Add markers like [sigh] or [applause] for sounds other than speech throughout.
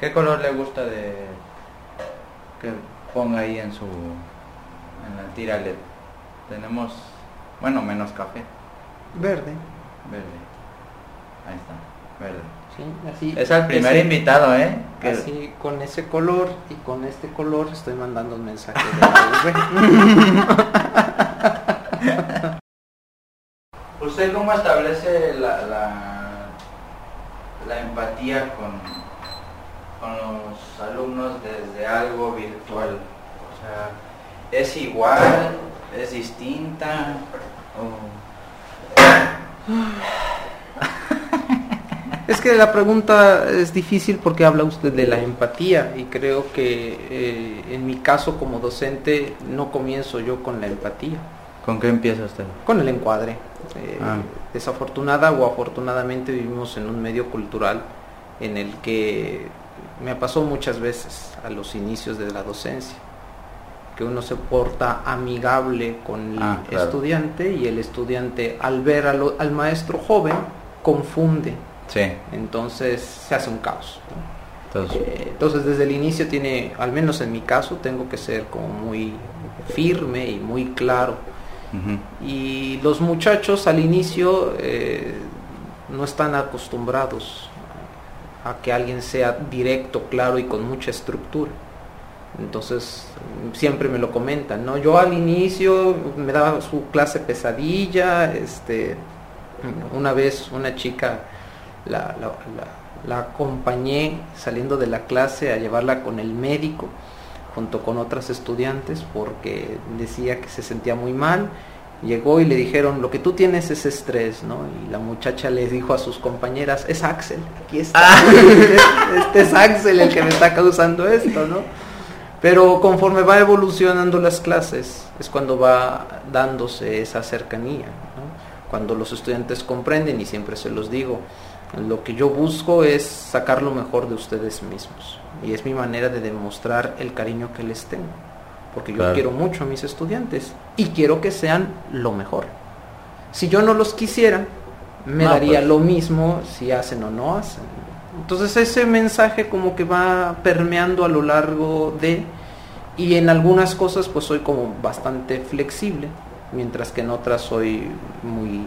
¿Qué color le gusta de que ponga ahí en su en la tira LED? Tenemos, bueno, menos café, Verde. verde. Ahí está, verde. Sí, así. Es el primer ese- invitado, ¿eh? Que- Así con ese color y con este color estoy mandando un mensaje de. [laughs] ¿Usted cómo establece la, la, la empatía con, con los alumnos desde algo virtual? O sea, ¿es igual? ¿Es distinta? o- [sighs] Es que la pregunta es difícil porque habla usted de la empatía y creo que eh, en mi caso como docente no comienzo yo con la empatía, ¿Con qué empieza usted? con el encuadre. Eh, Ah. Desafortunada o afortunadamente vivimos en un medio cultural en el que me pasó muchas veces a los inicios de la docencia, que uno se porta amigable con el Ah, claro. estudiante y el estudiante al ver a lo- al maestro joven confunde Sí, entonces se hace un caos. ¿no? entonces, Eh, Entonces desde el inicio tiene, al menos en mi caso, tengo que ser como muy firme y muy claro. Y los muchachos al inicio eh, no están acostumbrados a que alguien sea directo, claro y con mucha estructura. Entonces siempre me lo comentan, ¿no? Yo al inicio me daba su clase pesadilla, este, una vez una chica la, acompañé saliendo de la clase a llevarla con el médico junto con otras estudiantes porque decía que se sentía muy mal. Llegó y le dijeron, lo que tú tienes es estrés, ¿no? Y la muchacha les dijo a sus compañeras, es Axel, aquí está. [laughs] este es Axel el que me está causando esto, ¿no? Pero conforme va evolucionando las clases, es cuando va dándose esa cercanía, ¿no? Cuando los estudiantes comprenden, y siempre se los digo, lo que yo busco es sacar lo mejor de ustedes mismos. Y es mi manera de demostrar el cariño que les tengo. Porque yo Claro. quiero mucho a mis estudiantes y quiero que sean lo mejor. Si yo no los quisiera, me No, daría pues. lo mismo si hacen o no hacen. Entonces ese mensaje como que va permeando a lo largo de y en algunas cosas pues soy como bastante flexible, mientras que en otras soy muy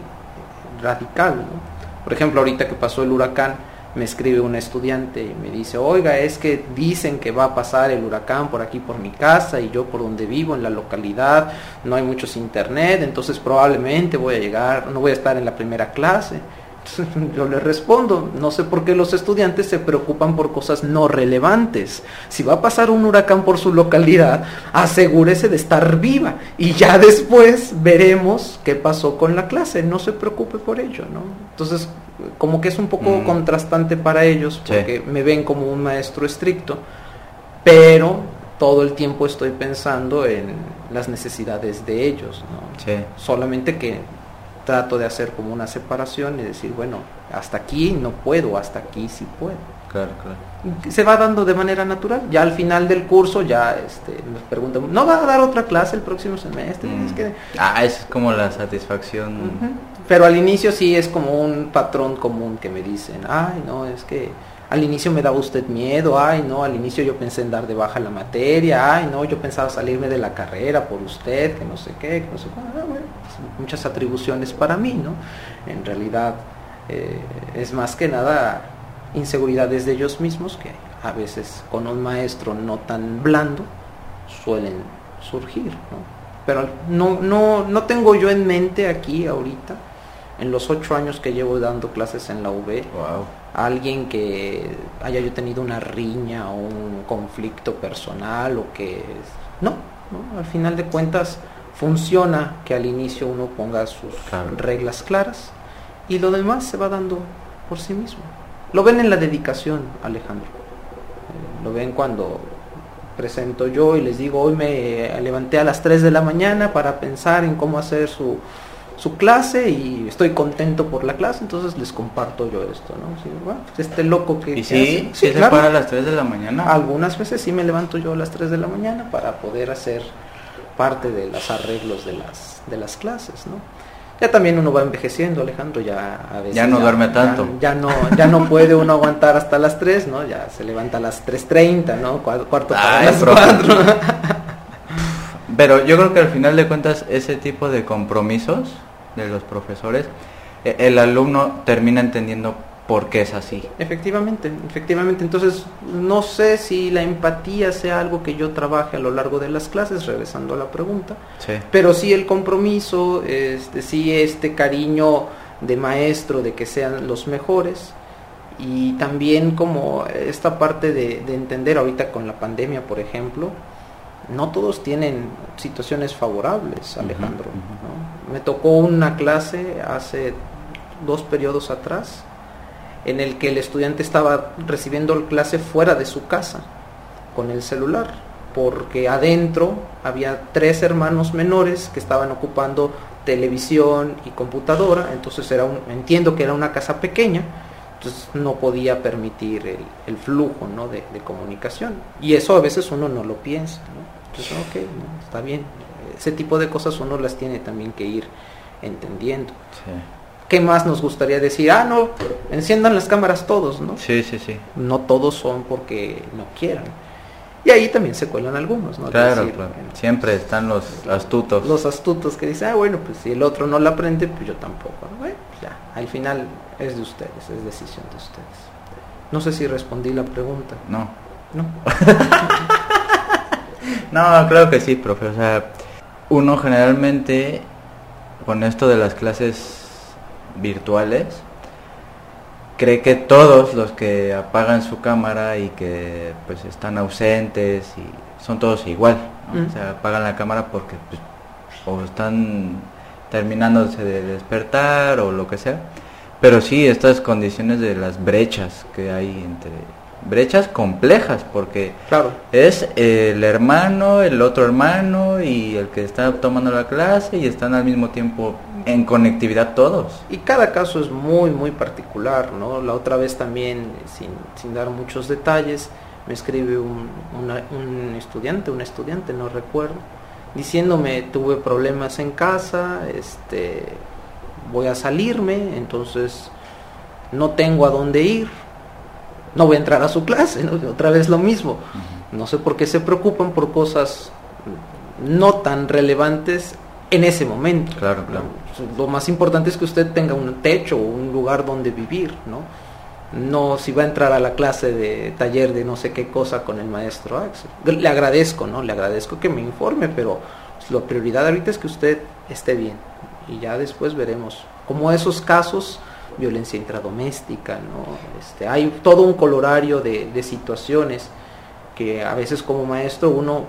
radical. ¿no? Por ejemplo, ahorita que pasó el huracán, me escribe un estudiante y me dice, oiga, es que dicen que va a pasar el huracán por aquí, por mi casa, y yo por donde vivo, en la localidad, no hay muchos internet, entonces probablemente voy a llegar, no voy a estar en la primera clase. [laughs] Yo le respondo, no sé por qué los estudiantes se preocupan por cosas no relevantes. Si va a pasar un huracán por su localidad, asegúrese de estar viva y ya después veremos qué pasó con la clase. No se preocupe por ello, ¿no? Entonces, como que es un poco Mm. contrastante para ellos Sí. porque me ven como un maestro estricto, pero todo el tiempo estoy pensando en las necesidades de ellos, ¿no? sí, solamente que trato de hacer como una separación y decir, bueno, hasta aquí no puedo, hasta aquí sí puedo. claro, claro. Se va dando de manera natural. Ya al final del curso ya este, me preguntan, ¿no va a dar otra clase el próximo semestre? Mm. Es que- Ah, es como la satisfacción. Pero al inicio sí es como un patrón común que me dicen, ay, no, es que al inicio me daba usted miedo, ay, no, al inicio yo pensé en dar de baja la materia, ay, no, yo pensaba salirme de la carrera por usted, que no sé qué, que no sé cuál. Ah, bueno, pues, muchas atribuciones para mí, ¿no? En realidad eh, es más que nada inseguridades de ellos mismos que a veces con un maestro no tan blando suelen surgir, ¿no? Pero no, no, no tengo yo en mente aquí ahorita, en los ocho años que llevo dando clases en la UB, Wow. Alguien que haya yo tenido una riña o un conflicto personal o que no, no, al final de cuentas funciona que al inicio uno ponga sus Claro. reglas claras y lo demás se va dando por sí mismo. Lo ven en la dedicación, Alejandro. Eh, Lo ven cuando presento yo y les digo, hoy me levanté a las 3 de la mañana para pensar en cómo hacer su, su clase y estoy contento por la clase, entonces les comparto yo esto, ¿no? Sí, bueno, pues este loco que... ¿Y sí? ¿Sí, se claro. para a las 3 de la mañana? Algunas veces sí me levanto yo a las 3 de la mañana para poder hacer parte de los arreglos de las, de las clases, ¿no? Ya también uno va envejeciendo, Alejandro, ya a veces... Ya no duerme tanto. Ya, no, ya no puede uno aguantar hasta las 3, ¿no? Ya se levanta a las 3.30, ¿no? Cuarto para las 4. Pero yo creo que al final de cuentas ese tipo de compromisos de los profesores, e, el alumno termina entendiendo por qué es así. Efectivamente, efectivamente. Entonces, no sé si la empatía sea algo que yo trabaje a lo largo de las clases, regresando a la pregunta. Sí. Pero sí el compromiso, este, sí este cariño de maestro, de que sean los mejores. Y también como esta parte de, de entender ahorita con la pandemia, por ejemplo, no todos tienen situaciones favorables, Alejandro. Me tocó una clase hace dos periodos atrás en el que el estudiante estaba recibiendo clase fuera de su casa con el celular, porque adentro había tres hermanos menores que estaban ocupando televisión y computadora, entonces era un, entiendo que era una casa pequeña, entonces no podía permitir el, flujo ¿no? de, comunicación. Y eso a veces uno no lo piensa. Entonces, ok, está bien. Ese tipo de cosas uno las tiene también que ir entendiendo. ¿Qué más nos gustaría decir? Ah, no, enciendan las cámaras todos, ¿no? Sí, sí, sí. No todos son porque no quieran. Y ahí también se cuelan algunos, ¿no? Claro, claro. Siempre están los astutos. Los astutos que dicen, ah, bueno, pues si el otro no la aprende, pues yo tampoco. Bueno, pues ya, al final es de ustedes, es decisión de ustedes. No sé si respondí la pregunta. No. No. [laughs] no, claro que sí, profe. O sea, uno generalmente con esto de las clases virtuales, cree que todos los que apagan su cámara y que pues están ausentes y son todos igual, o sea, apagan la cámara porque pues, o están terminándose de despertar o lo que sea. Pero sí, estas condiciones de las brechas que hay entre brechas complejas porque claro. es el hermano, el otro hermano y el que está tomando la clase y están al mismo tiempo en conectividad todos. Y cada caso es muy, muy particular, ¿no? La otra vez también, sin, sin dar muchos detalles, me escribe un, un estudiante, un estudiante, no recuerdo, diciéndome, tuve problemas en casa, este, voy a salirme, entonces no tengo a dónde ir, no voy a entrar a su clase, [laughs] otra vez lo mismo. No sé por qué se preocupan por cosas no tan relevantes en ese momento. Claro, claro. Lo más importante es que usted tenga un techo o un lugar donde vivir, ¿no? No si va a entrar a la clase de taller de no sé qué cosa con el maestro Axel. Le agradezco, ¿no? Le agradezco que me informe, pero la prioridad ahorita es que usted esté bien. Y ya después veremos. Como esos casos violencia intradoméstica, ¿no? Este, hay todo un colorario de, situaciones que a veces como maestro uno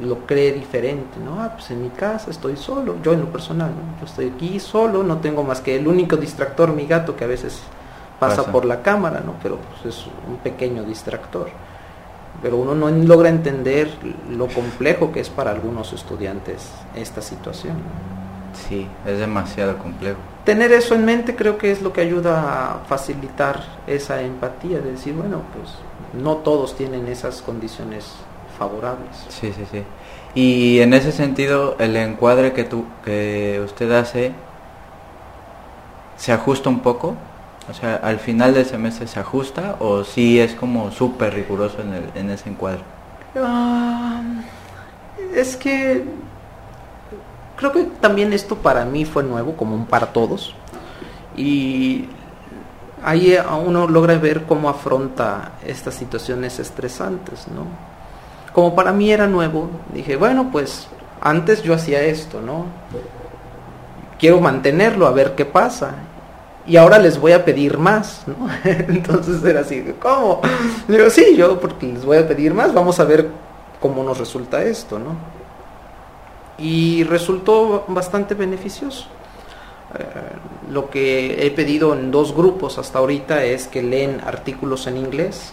lo cree diferente, ¿no? Ah, pues en mi casa estoy solo, yo en lo personal, ¿no? Yo estoy aquí solo, no tengo más que el único distractor, mi gato, que a veces pasa, por la cámara, ¿no? Pero pues, es un pequeño distractor. Pero uno no logra entender lo complejo que es para algunos estudiantes esta situación. Sí, es demasiado complejo tener eso en mente creo que es lo que ayuda a facilitar esa empatía, de decir, bueno, pues no todos tienen esas condiciones favorables. Sí, sí, sí. Y en ese sentido, el encuadre que, tú, que usted hace, ¿se ajusta un poco? O sea, al final del semestre se ajusta o sí es como súper riguroso en, el, en ese encuadre? Ah, es que creo que también esto para mí fue nuevo, como para todos. Y ahí uno logra ver cómo afronta estas situaciones estresantes, ¿no? Como para mí era nuevo, dije, bueno, pues antes yo hacía esto, ¿no? Quiero mantenerlo, a ver qué pasa. Y ahora les voy a pedir más, ¿no? [laughs] Entonces era así, ¿cómo? Digo, sí, yo porque les voy a pedir más, vamos a ver cómo nos resulta esto, ¿no? y resultó bastante beneficioso. Eh, lo que he pedido en dos grupos hasta ahorita es que leen artículos en inglés,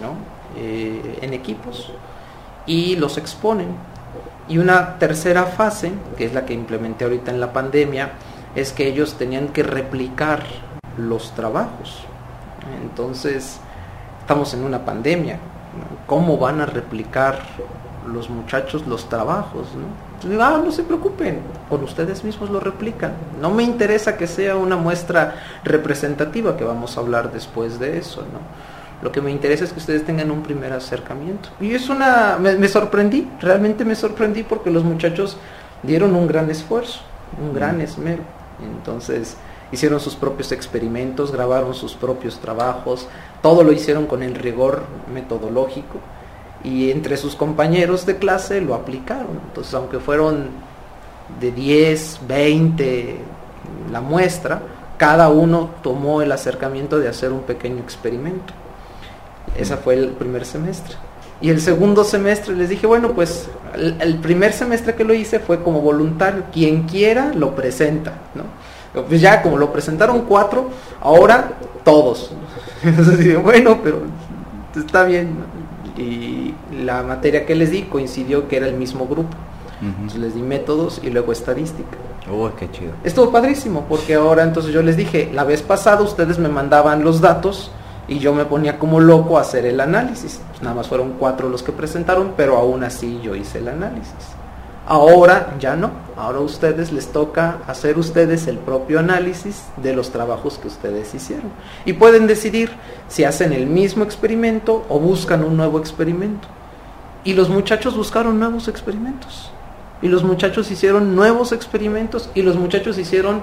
¿no? Eh, en equipos, y los exponen. Y una tercera fase, que es la que implementé ahorita en la pandemia, es que ellos tenían que replicar los trabajos. Entonces, estamos en una pandemia. ¿Cómo van a replicar los muchachos los trabajos, ¿no? ah, no se preocupen, con ustedes mismos lo replican. No me interesa que sea una muestra representativa, que vamos a hablar después de eso, ¿no? Lo que me interesa es que ustedes tengan un primer acercamiento. Y es una, me, me sorprendí, realmente me sorprendí porque los muchachos dieron un gran esfuerzo, un gran esmero. Entonces, hicieron sus propios experimentos, grabaron sus propios trabajos, todo lo hicieron con el rigor metodológico y entre sus compañeros de clase lo aplicaron. Entonces, aunque fueron de 10, 20 la muestra, cada uno tomó el acercamiento de hacer un pequeño experimento. Ese fue el primer semestre. Y el segundo semestre les dije, bueno, pues el, primer semestre que lo hice fue como voluntario. Quien quiera lo presenta, ¿no? Pues ya como lo presentaron cuatro, ahora todos. [laughs] Entonces bueno, pero está bien. Y la materia que les di coincidió que era el mismo grupo. Entonces les di métodos y luego estadística. Uy, qué chido. Estuvo padrísimo, porque ahora entonces yo les dije, la vez pasada ustedes me mandaban los datos y yo me ponía como loco a hacer el análisis. Nada más fueron cuatro los que presentaron, pero aún así yo hice el análisis. Ahora ya no, ahora a ustedes les toca hacer ustedes el propio análisis de los trabajos que ustedes hicieron. Y pueden decidir si hacen el mismo experimento o buscan un nuevo experimento. Y los muchachos buscaron nuevos experimentos. Y los muchachos hicieron nuevos experimentos y los muchachos hicieron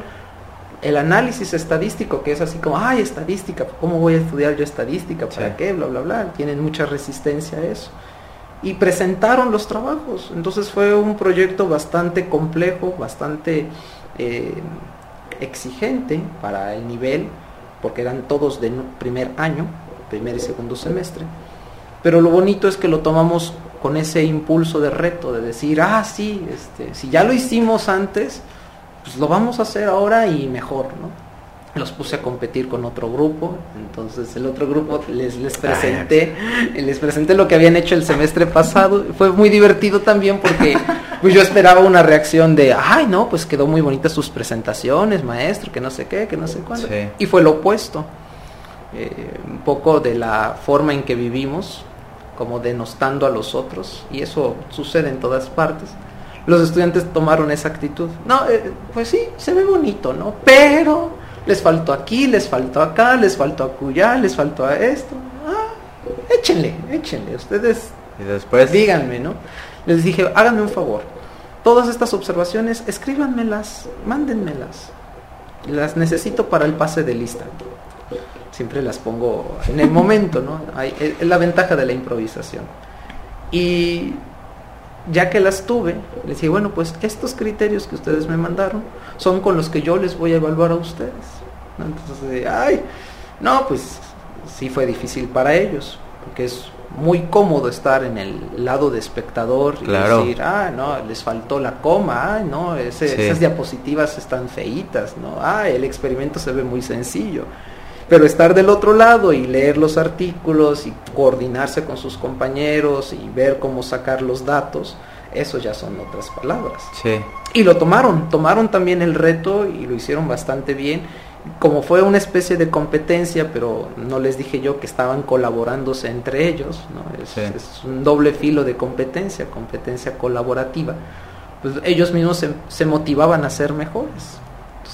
el análisis estadístico, que es así como, ay, estadística, ¿cómo voy a estudiar yo estadística? ¿Para qué? Bla, bla, bla. Tienen mucha resistencia a eso y presentaron los trabajos. Entonces fue un proyecto bastante complejo, bastante eh, exigente para el nivel, porque eran todos de primer año, primer y segundo semestre. Pero lo bonito es que lo tomamos con ese impulso de reto, de decir, ah, sí, este, si ya lo hicimos antes, pues lo vamos a hacer ahora y mejor, ¿no? los puse a competir con otro grupo, entonces el otro grupo les, les presenté, les presenté lo que habían hecho el semestre pasado, fue muy divertido también porque pues yo esperaba una reacción de, ay no, pues quedó muy bonitas sus presentaciones, maestro, que no sé qué, que no sé cuándo, y fue lo opuesto, eh, un poco de la forma en que vivimos, como denostando a los otros, y eso sucede en todas partes. Los estudiantes tomaron esa actitud. No, eh, pues sí, se ve bonito, ¿no? Pero les faltó aquí, les faltó acá, les faltó acullá, les faltó a esto. Ah, échenle, échenle. Ustedes y después díganme, ¿no? Les dije, háganme un favor. Todas estas observaciones, escríbanmelas, mándenmelas. Las necesito para el pase de lista. Siempre las pongo en el momento, ¿no? es la ventaja de la improvisación. Y ya que las tuve, les dije, bueno, pues estos criterios que ustedes me mandaron son con los que yo les voy a evaluar a ustedes. Entonces, ay, no, pues sí fue difícil para ellos, porque es muy cómodo estar en el lado de espectador y decir, ah, no, les faltó la coma, ah, no, esas diapositivas están feitas, no, ah, el experimento se ve muy sencillo. Pero estar del otro lado y leer los artículos y coordinarse con sus compañeros y ver cómo sacar los datos, eso ya son otras palabras. Sí. Y lo tomaron, tomaron también el reto y lo hicieron bastante bien. Como fue una especie de competencia, pero no les dije yo que estaban colaborándose entre ellos, ¿no? es, es un doble filo de competencia, competencia colaborativa. Pues ellos mismos se, se motivaban a ser mejores.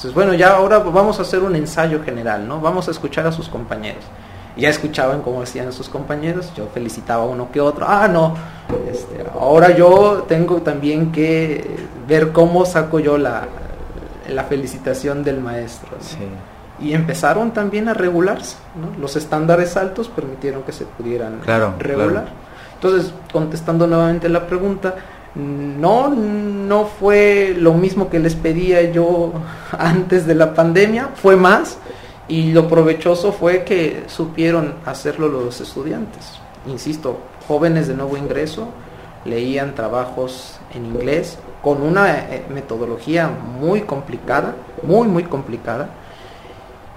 Entonces, bueno, ya ahora vamos a hacer un ensayo general, ¿no? Vamos a escuchar a sus compañeros. ya escuchaban cómo hacían sus compañeros, yo felicitaba a uno que otro. Ah, no, este, ahora yo tengo también que ver cómo saco yo la, la felicitación del maestro. Y empezaron también a regularse, ¿no? Los estándares altos permitieron que se pudieran regular. Entonces, contestando nuevamente la pregunta, no, no fue lo mismo que les pedía yo [laughs] antes de la pandemia, fue más y lo provechoso fue que supieron hacerlo los estudiantes. Insisto, jóvenes de nuevo ingreso leían trabajos en inglés con una eh, metodología muy complicada, muy, muy complicada.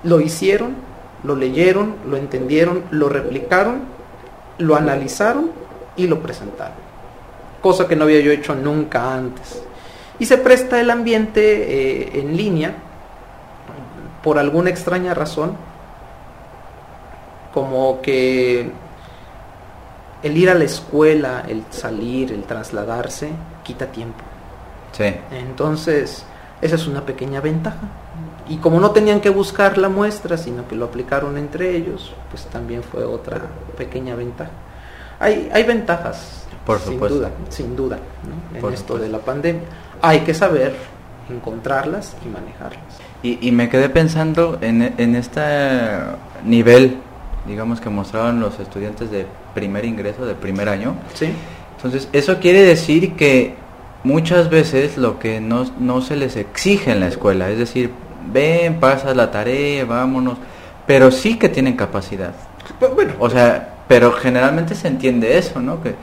Lo hicieron, lo leyeron, lo entendieron, lo replicaron, lo analizaron y lo presentaron cosa que no había yo hecho nunca antes. Y se presta el ambiente eh, en línea, por alguna extraña razón, como que el ir a la escuela, el salir, el trasladarse, quita tiempo. Sí. Entonces, esa es una pequeña ventaja. Y como no tenían que buscar la muestra, sino que lo aplicaron entre ellos, pues también fue otra pequeña ventaja. Hay, hay ventajas, Por sin supuesto. duda, sin duda, ¿no? en Por esto supuesto. de la pandemia. Hay que saber encontrarlas y manejarlas. Y, y me quedé pensando en, en este nivel, digamos, que mostraban los estudiantes de primer ingreso, de primer año. ¿Sí? Entonces, eso quiere decir que muchas veces lo que no, no se les exige en la escuela, es decir, ven, pasa la tarea, vámonos, pero sí que tienen capacidad. Bueno, O sea, pero generalmente se entiende eso, ¿no? Que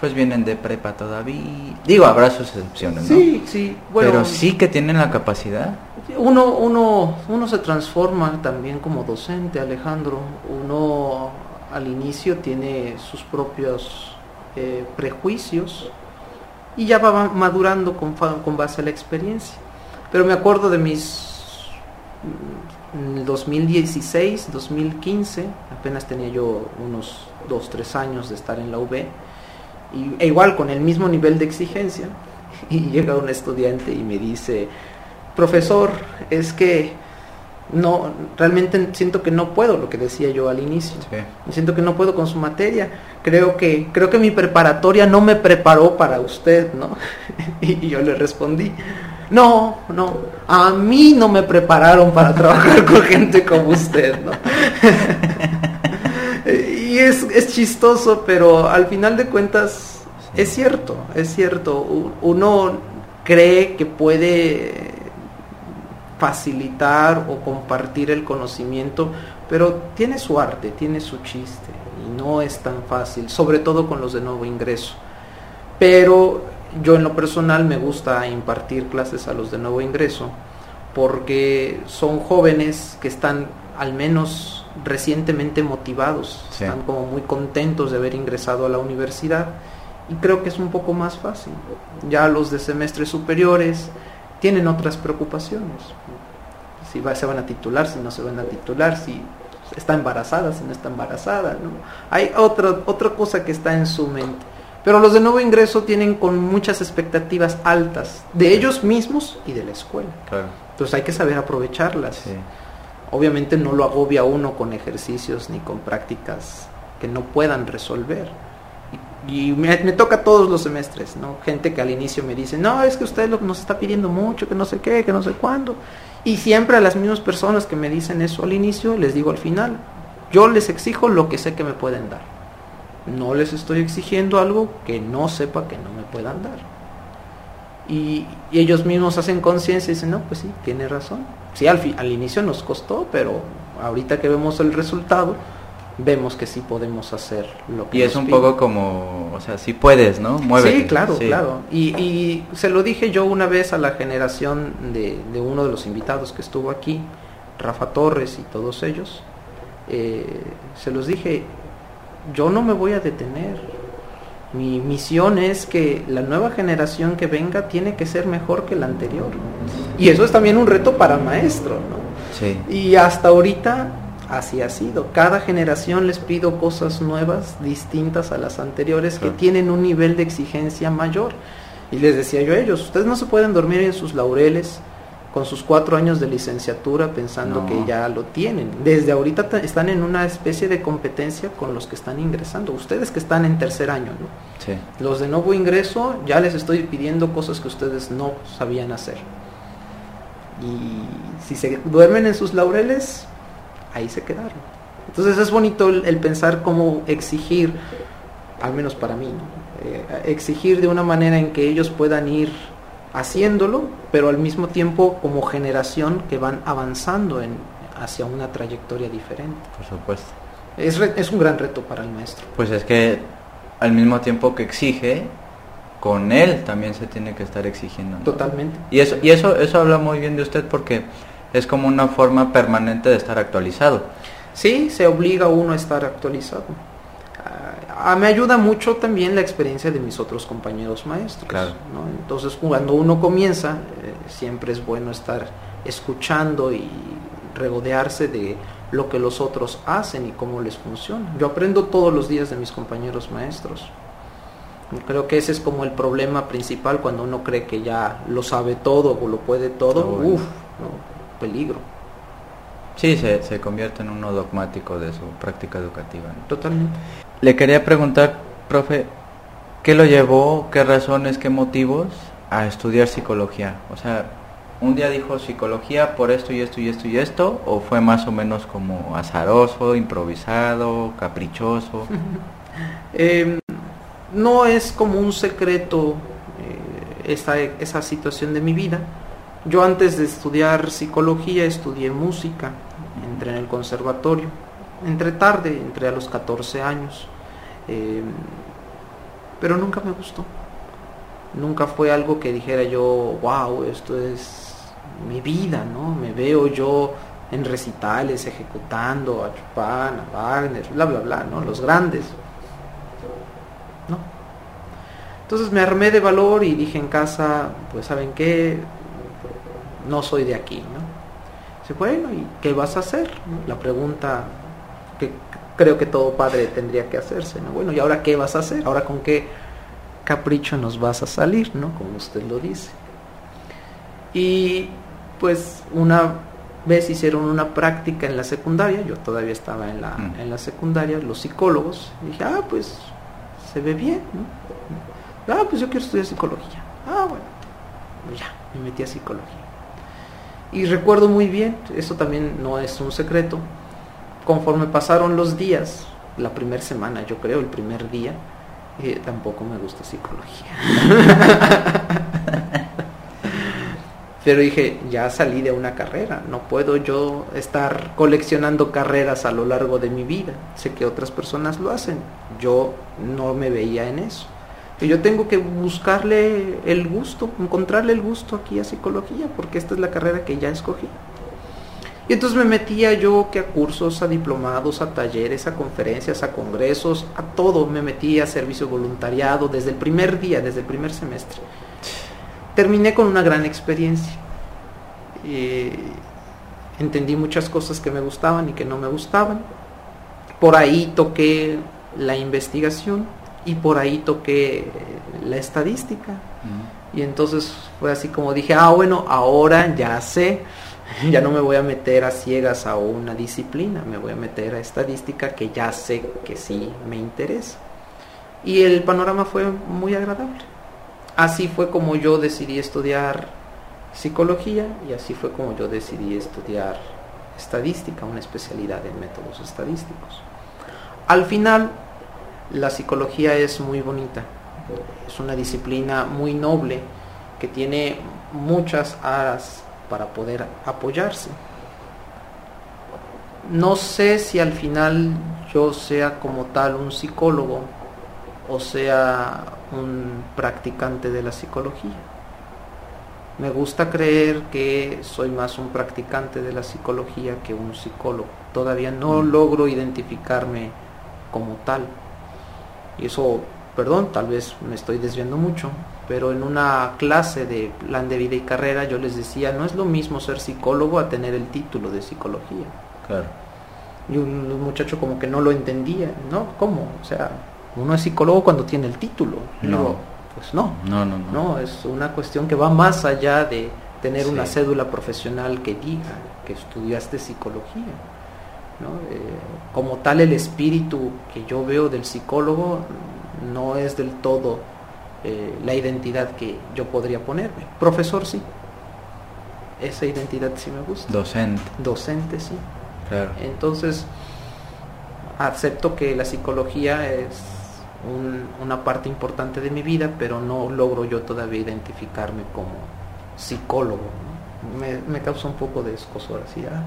pues vienen de prepa todavía. Digo, habrá sus excepciones, ¿no? sí, sí. Bueno, pero sí que tienen la capacidad. Uno, uno, uno se transforma también como docente, Alejandro. Uno al inicio tiene sus propios eh, prejuicios y ya va madurando con, con base a la experiencia. Pero me acuerdo de mis en el 2016, 2015, apenas tenía yo unos 2, 3 años de estar en la UB, y, e igual con el mismo nivel de exigencia, [laughs] y llega un estudiante y me dice, profesor, es que no, realmente siento que no puedo, lo que decía yo al inicio. Sí. Siento que no puedo con su materia. Creo que, creo que mi preparatoria no me preparó para usted, ¿no? [laughs] Y yo le respondí, no, no, a mí no me prepararon para trabajar [laughs] con gente como usted, ¿no? Es, es chistoso, pero al final de cuentas Sí. es cierto, es cierto. Uno cree que puede facilitar o compartir el conocimiento, pero tiene su arte, tiene su chiste y no es tan fácil, sobre todo con los de nuevo ingreso. Pero yo en lo personal me gusta impartir clases a los de nuevo ingreso porque son jóvenes que están al menos recientemente motivados, Sí. están como muy contentos de haber ingresado a la universidad y creo que es un poco más fácil. Ya los de semestres superiores tienen otras preocupaciones. Si va- se van a titular, si no se van a titular, si está embarazada, si no está embarazada. ¿no? Hay otra, otra cosa que está en su mente. Pero los de nuevo ingreso tienen con muchas expectativas altas de ellos mismos y de la escuela. Claro. Entonces hay que saber aprovecharlas. Sí. Obviamente no lo agobia uno con ejercicios ni con prácticas que no puedan resolver. Y, y me, toca todos los semestres, ¿no? Gente que al inicio me dice, no, es que usted lo, nos está pidiendo mucho, que no sé qué, que no sé cuándo. Y siempre a las mismas personas que me dicen eso al inicio, les digo al final, yo les exijo lo que sé que me pueden dar. No les estoy exigiendo algo que no sepa que no me puedan dar. Y, y ellos mismos hacen conciencia y dicen, no, pues sí, tiene razón. Sí, al, fi- al inicio nos costó, pero ahorita que vemos el resultado, vemos que sí podemos hacer lo que Y es un piden. poco como, o sea, sí puedes, ¿no? Muévete. Sí, claro, Sí. claro. Y, y se lo dije yo una vez a la generación de, de uno de los invitados que estuvo aquí, Rafa Torres y todos ellos. eh, se los dije, yo no me voy a detener. Mi misión es que la nueva generación que venga tiene que ser mejor que la anterior. Y eso es también un reto para el maestro, ¿no? Sí. Y hasta ahorita así ha sido. Cada generación les pido cosas nuevas, distintas a las anteriores, Claro. que tienen un nivel de exigencia mayor. Y les decía yo a ellos, ustedes no se pueden dormir en sus laureles con sus cuatro años de licenciatura pensando No. que ya lo tienen. Desde ahorita ta- están en una especie de competencia con los que están ingresando. Ustedes que están en tercer año, ¿no? Sí. Los de nuevo ingreso ya les estoy pidiendo cosas que ustedes no sabían hacer. Y si se duermen en sus laureles, ahí se quedaron. Entonces es bonito el, el pensar cómo exigir, al menos para mí, ¿no? Eh, exigir de una manera en que ellos puedan ir haciéndolo, pero al mismo tiempo como generación que van avanzando en, hacia una trayectoria diferente. Por supuesto. Es, re- es un gran reto para el maestro. Pues es que al mismo tiempo que exige, con él también se tiene que estar exigiendo. ¿no? Totalmente. Y eso, y eso, eso habla muy bien de usted porque es como una forma permanente de estar actualizado. Sí, se obliga a uno a estar actualizado. Ah, me ayuda mucho también la experiencia de mis otros compañeros maestros. Claro. ¿no? Entonces, cuando uno comienza, eh, siempre es bueno estar escuchando y regodearse de lo que los otros hacen y cómo les funciona. Yo aprendo todos los días de mis compañeros maestros. Creo que ese es como el problema principal cuando uno cree que ya lo sabe todo o lo puede todo. Uf, peligro. Sí, se, se, convierte en uno dogmático de su práctica educativa. Totalmente. Le quería preguntar, profe, ¿qué lo llevó, qué razones, qué motivos a estudiar psicología? O sea, un día dijo psicología por esto y esto y esto y esto, o fue más o menos como azaroso, improvisado, caprichoso. [laughs] Em, no es como un secreto eh, esa, esa situación de mi vida. Yo antes de estudiar psicología estudié música, entré en el conservatorio, entré tarde, entré a los 14 años, em, pero nunca me gustó. Nunca fue algo que dijera yo, wow, esto es mi vida, ¿no? Me veo yo en recitales ejecutando a Chopin, a Wagner, bla, bla, bla, ¿no? Los grandes. ¿No? Entonces me armé de valor y dije en casa, pues ¿saben qué? No soy de aquí, ¿no? Dice, bueno, ¿y qué vas a hacer? La pregunta que creo que todo padre tendría que hacerse, ¿no? Bueno, ¿y ahora qué vas a hacer? ¿Ahora con qué capricho nos vas a salir, ¿no? Como usted lo dice. Y pues una vez hicieron una práctica en la secundaria, yo todavía estaba en la, mm. en la secundaria, los psicólogos, y dije, ah, pues se ve bien, ¿no? Ah, pues yo quiero estudiar psicología. Ah, bueno, ya, me metí a psicología. Y recuerdo muy bien, eso también no es un secreto, conforme pasaron los días, la primera semana, yo creo, el primer día, eh, tampoco me gusta psicología. [laughs] Pero dije, ya salí de una carrera, no puedo yo estar coleccionando carreras a lo largo de mi vida. Sé que otras personas lo hacen, yo no me veía en eso. Y yo tengo que buscarle el gusto, encontrarle el gusto aquí a psicología, porque esta es la carrera que ya escogí. Y entonces me metía yo que a cursos, a diplomados, a talleres, a conferencias, a congresos, a todo me metía a servicio voluntariado desde el primer día, desde el primer semestre terminé con una gran experiencia. entendí muchas cosas que me gustaban y que no me gustaban. Por ahí toqué la investigación y por ahí toqué la estadística. Y entonces fue así como dije, ah, bueno, ahora ya sé, ya no me voy a meter a ciegas a una disciplina, me voy a meter a estadística que ya sé que sí me interesa. Y el panorama fue muy agradable. Así fue como yo decidí estudiar psicología y así fue como yo decidí estudiar estadística, una especialidad en métodos estadísticos. Al final, la psicología es muy bonita, es una disciplina muy noble que tiene muchas aras para poder apoyarse. No sé si al final yo sea como tal un psicólogo o sea un practicante de la psicología. Me gusta creer que soy más un practicante de la psicología que un psicólogo. Todavía no mm. logro identificarme como tal. Y eso, perdón, tal vez me estoy desviando mucho, pero en una clase de plan de vida y carrera yo les decía, no es lo mismo ser psicólogo a tener el título de psicología. Claro. Y un muchacho como que no lo entendía, ¿no? ¿Cómo? O sea, uno es psicólogo cuando tiene el título. No. pues no. No, no, no. es una cuestión que va más allá de tener una cédula profesional que diga que estudiaste psicología. Eh, como tal, el espíritu que yo veo del psicólogo no es del todo eh, la identidad que yo podría ponerme. Profesor, sí. Esa identidad sí me gusta. Docente. Docente, sí. Claro. Entonces, acepto que la psicología es una parte importante de mi vida, pero no logro yo todavía identificarme como psicólogo. Me, causa un poco de escosor así. ¿ah?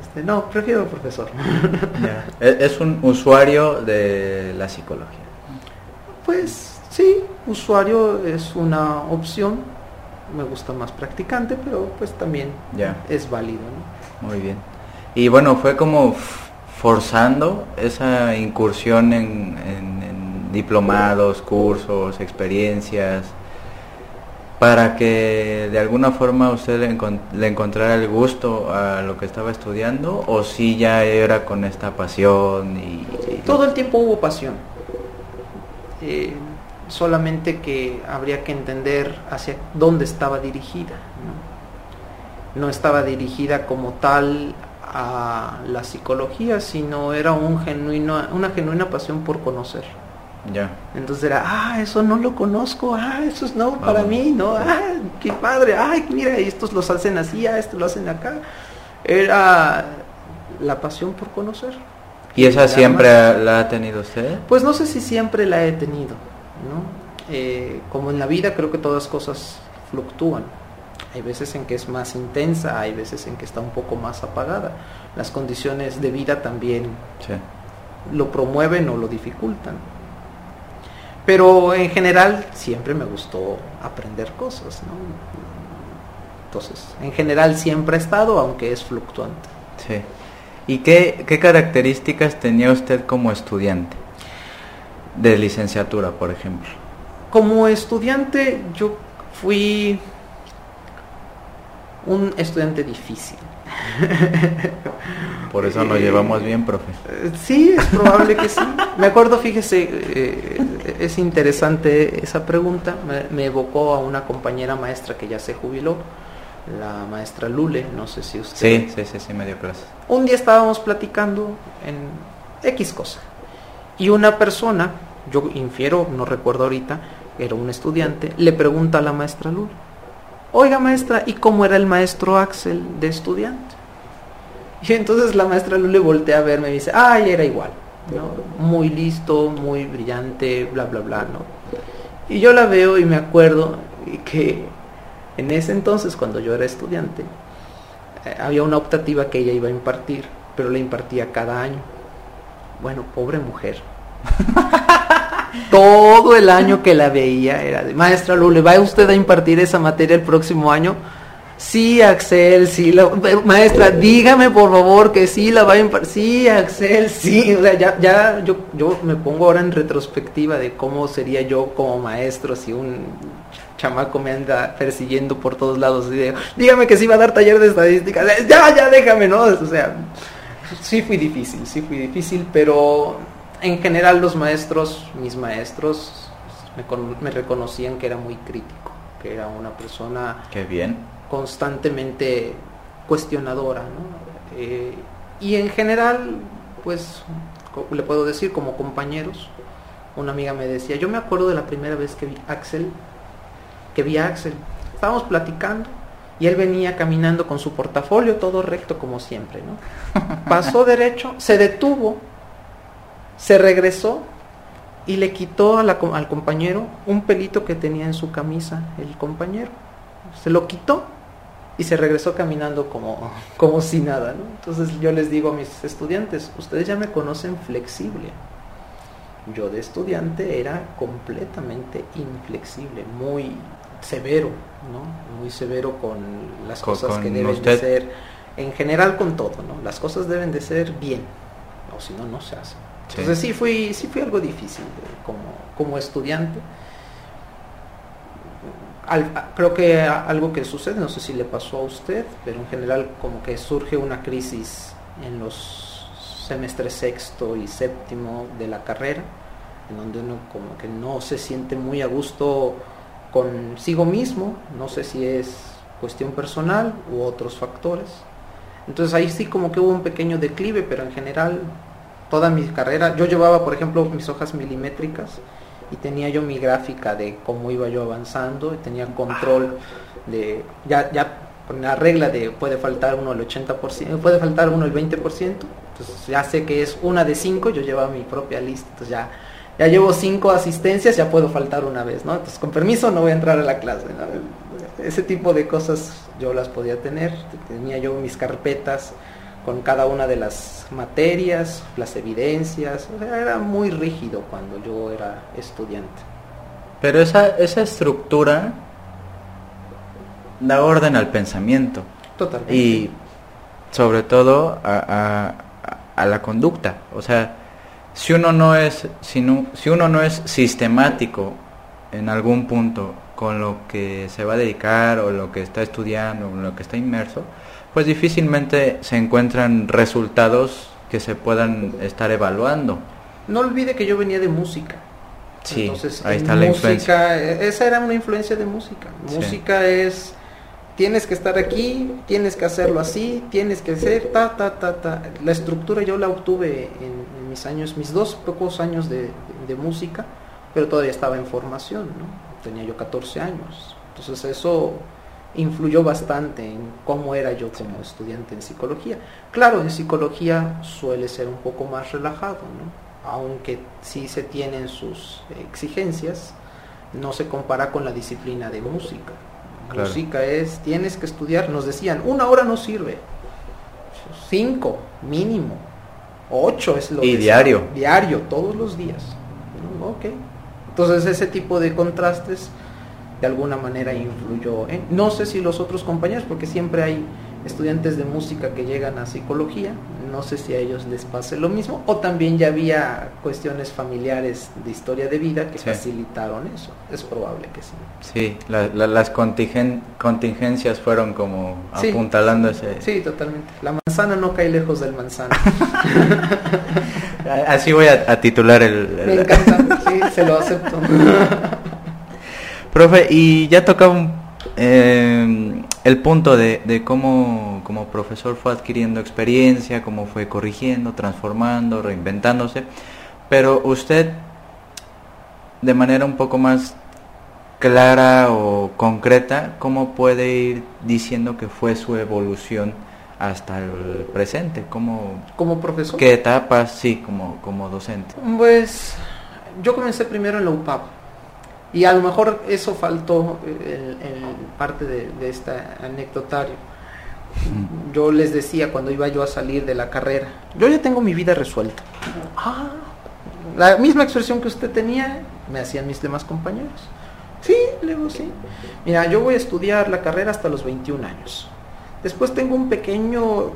Este, no, prefiero profesor. ¿Es un usuario de la psicología? Pues sí, usuario es una opción. Me gusta más practicante, pero pues también es válido. Muy bien. Y bueno, fue como forzando esa incursión en, diplomados, cursos, experiencias, para que de alguna forma usted le, encon- le encontrara el gusto a lo que estaba estudiando o si ya era con esta pasión y, y- Todo el tiempo hubo pasión. Eh, solamente que habría que entender hacia dónde estaba dirigida. ¿no? No estaba dirigida como tal a la psicología, sino era un genuino, una genuina pasión por conocer. ya Entonces era, ah, eso no lo conozco, ah, eso es nuevo para Ah. mí, ¿no? Ah, qué padre, ay, mira, estos los hacen así, ah, estos lo hacen acá. Era la pasión por conocer. y esa siempre más. la ha tenido usted Pues no sé si siempre la he tenido, ¿no? Eh, como en la vida creo que todas cosas fluctúan. Hay veces en que es más intensa, hay veces en que está un poco más apagada. Las condiciones de vida también sí lo promueven o lo dificultan. Pero en general siempre me gustó aprender cosas, ¿no? Entonces, en general siempre ha estado, aunque es fluctuante. sí y qué, qué características tenía usted como estudiante de licenciatura por ejemplo Como estudiante yo fui un estudiante difícil. por eso nos Eh, llevamos bien profe Eh, Sí, es probable que sí. Me acuerdo, fíjese, eh, es interesante esa pregunta. Me, me evocó a una compañera maestra que ya se jubiló, la maestra Lule, no sé si usted... sí sí sí sí me dio clase Un día estábamos platicando en X cosa y una persona, yo infiero, no recuerdo ahorita, era un estudiante, le pregunta a la maestra Lule, oiga maestra, ¿y cómo era el maestro Axel de estudiante? Y entonces la maestra Lule voltea a verme y dice, ay, era igual. Muy listo, muy brillante, bla, bla, bla, ¿no? Y yo la veo y me acuerdo que en ese entonces, cuando yo era estudiante, eh, había una optativa que ella iba a impartir, pero la impartía cada año. Bueno, pobre mujer. [laughs] Todo el año que la veía era de, maestra Lule, ¿va usted a impartir esa materia el próximo año? Sí, Axel, sí, la, maestra, dígame por favor que sí la va a impartir. Sí, Axel, sí. O sea, ya, ya yo, yo me pongo ahora en retrospectiva de cómo sería yo como maestro si un chamaco me anda persiguiendo por todos lados y digo, dígame que sí va a dar taller de estadística. Ya, ya, déjame, ¿no? O sea, sí fui difícil, sí fui difícil, pero en general los maestros, mis maestros, me, con- me reconocían que era muy crítico, que era una persona qué bien constantemente cuestionadora, ¿no? Eh, y en general, pues, le puedo decir como compañeros, una amiga me decía, yo me acuerdo de la primera vez que vi a Axel, que vi a Axel, estábamos platicando y él venía caminando con su portafolio todo recto como siempre, ¿no? [laughs] Pasó derecho, se detuvo, se regresó y le quitó a la al compañero un pelito que tenía en su camisa el compañero. Se lo quitó y se regresó caminando como, como si nada. ¿no? Entonces yo les digo a mis estudiantes, ustedes ya me conocen flexible. Yo de estudiante era completamente inflexible, muy severo, ¿no? Muy severo con las Con- cosas que deben de ser, en general con todo, ¿no? Las cosas deben de ser bien, o si no, no se hacen. Sí. Entonces sí sí fui algo difícil eh, como, como estudiante. Creo que algo que sucede, no sé si le pasó a usted, pero en general como que surge una crisis en los semestres sexto y séptimo de la carrera, en donde uno como que no se siente muy a gusto consigo mismo, no sé si es cuestión personal u otros factores. Entonces ahí sí como que hubo un pequeño declive, pero en general toda mi carrera, yo llevaba por ejemplo mis hojas milimétricas y tenía yo mi gráfica de cómo iba yo avanzando y tenía control de, ya, ya con la regla de puede faltar uno el 80%, puede faltar uno el 20%, entonces ya sé que es una de cinco, yo llevaba mi propia lista, entonces ya, ya llevo cinco asistencias, ya puedo faltar una vez, ¿no? Entonces con permiso no voy a entrar a la clase, ¿no? Ese tipo de cosas yo las podía tener, tenía yo mis carpetas con cada una de las materias, las evidencias, o sea, era muy rígido cuando yo era estudiante. Pero esa, esa estructura da orden al pensamiento Totalmente. y sobre todo a, a- a la conducta. O sea, si uno no es, si, no- si uno no es sistemático en algún punto con lo que se va a dedicar o lo que está estudiando o lo que está inmerso, pues difícilmente se encuentran resultados que se puedan estar evaluando. No olvide que yo venía de música. Sí, Entonces, ahí está la música, influencia. eh, Esa era una influencia de música. Sí. Música es, tienes que estar aquí, tienes que hacerlo así, tienes que ser, ta, ta, ta, ta. La estructura yo la obtuve en, en mis años, mis dos pocos años de, de- de música, pero todavía estaba en formación, ¿no? Tenía yo 14 años. Entonces eso influyó bastante en cómo era yo como estudiante en psicología. Claro, en psicología suele ser un poco más relajado, ¿no? aunque sí se tienen sus exigencias, no se compara con la disciplina de música. Claro. Música es, tienes que estudiar, nos decían, una hora no sirve, cinco mínimo, ocho es lo Y que diario. diario, todos los días. ¿no? Ok. Entonces ese tipo de contrastes de alguna manera influyó. en- No sé si los otros compañeros, porque siempre hay estudiantes de música que llegan a psicología, no sé si a ellos les pase lo mismo, o también ya había cuestiones familiares de historia de vida que Sí. facilitaron eso. Es probable que sí. Sí, la- la- las contingen- contingencias fueron como Sí. apuntalando ese... Sí, totalmente. La manzana no cae lejos del manzano. [laughs] Así voy a, a titular el... Me el- encanta, sí, se lo acepto. [laughs] Profe, y ya tocaba eh, el punto de, de cómo como profesor fue adquiriendo experiencia, cómo fue corrigiendo, transformando, reinventándose, pero usted de manera un poco más clara o concreta, ¿cómo puede ir diciendo que fue su evolución hasta el presente? ¿Cómo, Como profesor. ¿Qué etapas, sí, como, como docente? Pues yo comencé primero en la UPAP y a lo mejor eso faltó eh, en, en parte de, de este anecdotario. Yo les decía cuando iba yo a salir de la carrera, yo ya tengo mi vida resuelta. Ah, la misma expresión que usted tenía me hacían mis demás compañeros. Sí, le digo sí. Mira, yo voy a estudiar la carrera hasta los 21 años. Después tengo un pequeño